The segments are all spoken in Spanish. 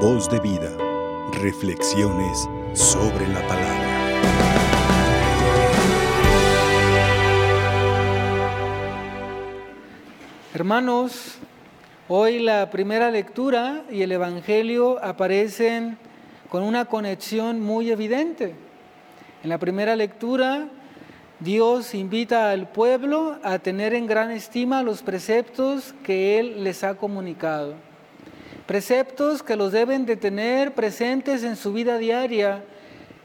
Voz de vida. Reflexiones sobre la palabra. Hermanos, hoy la primera lectura y el Evangelio aparecen con una conexión muy evidente. En la primera lectura, Dios invita al pueblo a tener en gran estima los preceptos que Él les ha comunicado. Preceptos que los deben de tener presentes en su vida diaria,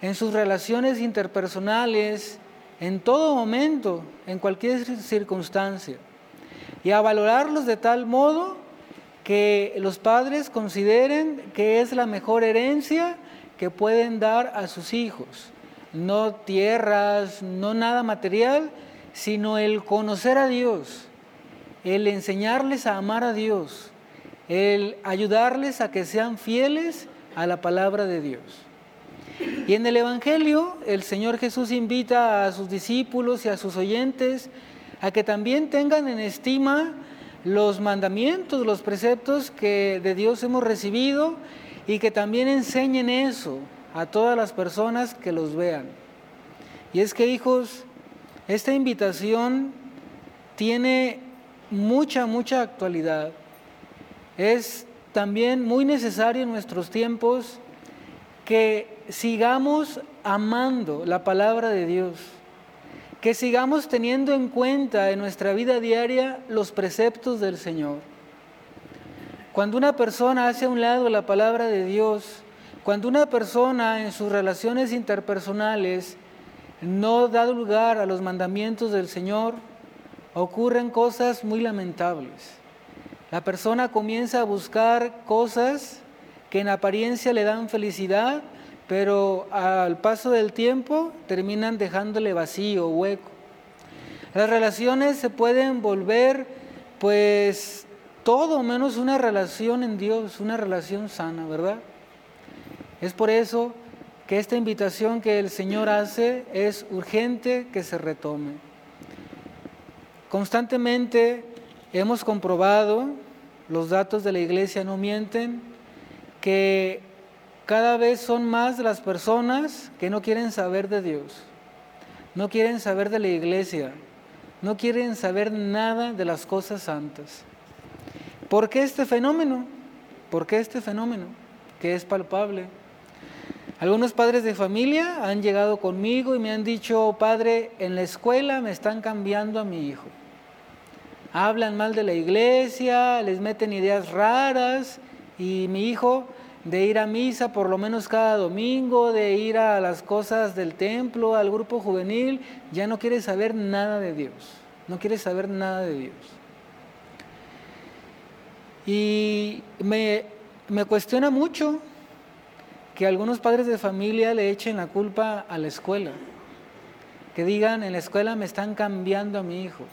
en sus relaciones interpersonales, en todo momento, en cualquier circunstancia. Y a valorarlos de tal modo que los padres consideren que es la mejor herencia que pueden dar a sus hijos no tierras, no nada material, sino el conocer a Dios, el enseñarles a amar a Dios, el ayudarles a que sean fieles a la palabra de Dios. Y en el Evangelio el Señor Jesús invita a sus discípulos y a sus oyentes a que también tengan en estima los mandamientos, los preceptos que de Dios hemos recibido y que también enseñen eso, a todas las personas que los vean. Y es que hijos, esta invitación tiene mucha, mucha actualidad. Es también muy necesario en nuestros tiempos que sigamos amando la palabra de Dios, que sigamos teniendo en cuenta en nuestra vida diaria los preceptos del Señor. Cuando una persona hace a un lado la palabra de Dios, cuando una persona en sus relaciones interpersonales no da lugar a los mandamientos del Señor, ocurren cosas muy lamentables. La persona comienza a buscar cosas que en apariencia le dan felicidad, pero al paso del tiempo terminan dejándole vacío, hueco. Las relaciones se pueden volver pues todo menos una relación en Dios, una relación sana, ¿verdad? Es por eso que esta invitación que el Señor hace es urgente que se retome. Constantemente hemos comprobado, los datos de la iglesia no mienten, que cada vez son más las personas que no quieren saber de Dios, no quieren saber de la iglesia, no quieren saber nada de las cosas santas. ¿Por qué este fenómeno? ¿Por qué este fenómeno que es palpable? Algunos padres de familia han llegado conmigo y me han dicho, padre, en la escuela me están cambiando a mi hijo. Hablan mal de la iglesia, les meten ideas raras y mi hijo de ir a misa por lo menos cada domingo, de ir a las cosas del templo, al grupo juvenil, ya no quiere saber nada de Dios, no quiere saber nada de Dios. Y me, me cuestiona mucho que algunos padres de familia le echen la culpa a la escuela, que digan, en la escuela me están cambiando a mi hijo.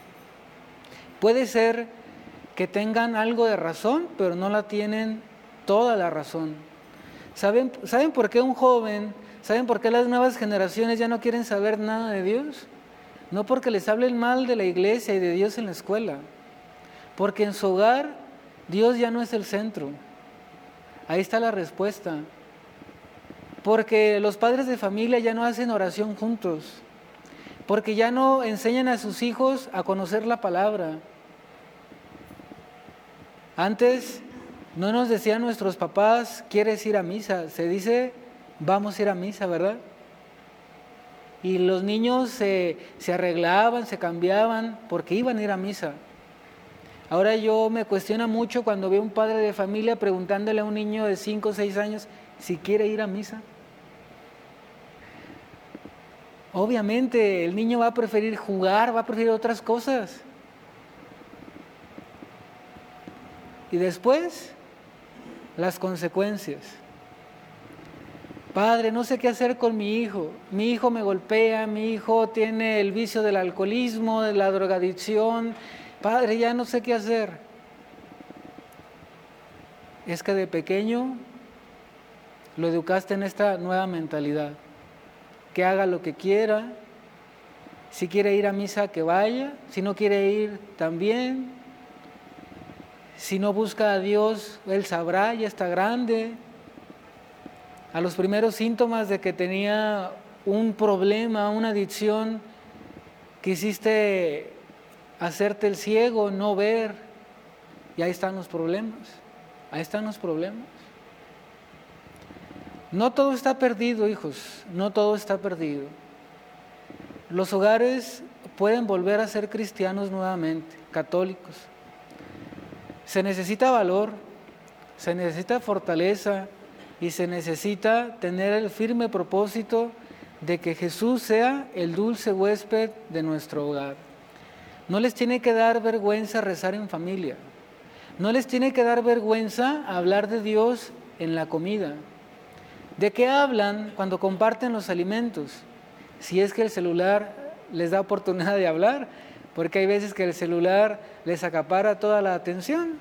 Puede ser que tengan algo de razón, pero no la tienen toda la razón. ¿Saben, ¿Saben por qué un joven, saben por qué las nuevas generaciones ya no quieren saber nada de Dios? No porque les hablen mal de la iglesia y de Dios en la escuela, porque en su hogar Dios ya no es el centro. Ahí está la respuesta porque los padres de familia ya no hacen oración juntos, porque ya no enseñan a sus hijos a conocer la palabra. Antes no nos decían nuestros papás, ¿quieres ir a misa? Se dice, vamos a ir a misa, ¿verdad? Y los niños se, se arreglaban, se cambiaban, porque iban a ir a misa. Ahora yo me cuestiona mucho cuando veo un padre de familia preguntándole a un niño de 5 o 6 años si quiere ir a misa. Obviamente el niño va a preferir jugar, va a preferir otras cosas. Y después, las consecuencias. Padre, no sé qué hacer con mi hijo. Mi hijo me golpea, mi hijo tiene el vicio del alcoholismo, de la drogadicción. Padre, ya no sé qué hacer. Es que de pequeño lo educaste en esta nueva mentalidad que haga lo que quiera. Si quiere ir a misa, que vaya. Si no quiere ir, también. Si no busca a Dios, Él sabrá, ya está grande. a los primeros síntomas de que tenía un problema, una adicción, quisiste hacerte el ciego, no ver, y ahí están los problemas, ahí están los problemas. No todo está perdido, hijos, no todo está perdido. Los hogares pueden volver a ser cristianos nuevamente, católicos. Se necesita valor, se necesita fortaleza y se necesita tener el firme propósito de que Jesús sea el dulce huésped de nuestro hogar. No les tiene que dar vergüenza rezar en familia. No les tiene que dar vergüenza hablar de Dios en la comida. ¿De qué hablan cuando comparten los alimentos? Si es que el celular les da oportunidad de hablar, porque hay veces que el celular les acapara toda la atención.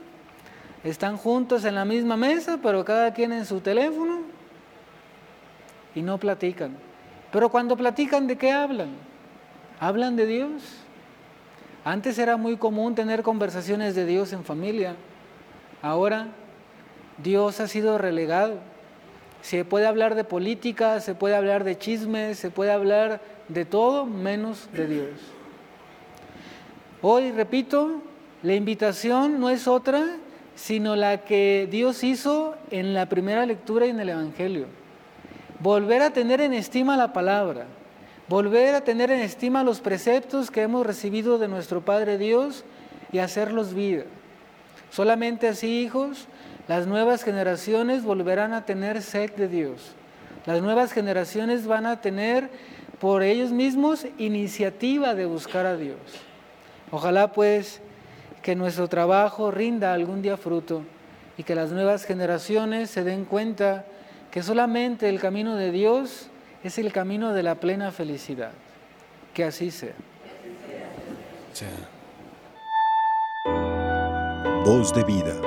Están juntos en la misma mesa, pero cada quien en su teléfono y no platican. Pero cuando platican, ¿de qué hablan? Hablan de Dios. Antes era muy común tener conversaciones de Dios en familia. Ahora Dios ha sido relegado. Se puede hablar de política, se puede hablar de chismes, se puede hablar de todo menos de Dios. Hoy, repito, la invitación no es otra sino la que Dios hizo en la primera lectura y en el Evangelio. Volver a tener en estima la palabra, volver a tener en estima los preceptos que hemos recibido de nuestro Padre Dios y hacerlos vida. Solamente así, hijos, las nuevas generaciones volverán a tener sed de Dios. Las nuevas generaciones van a tener por ellos mismos iniciativa de buscar a Dios. Ojalá pues que nuestro trabajo rinda algún día fruto y que las nuevas generaciones se den cuenta que solamente el camino de Dios es el camino de la plena felicidad. Que así sea. Voz de vida.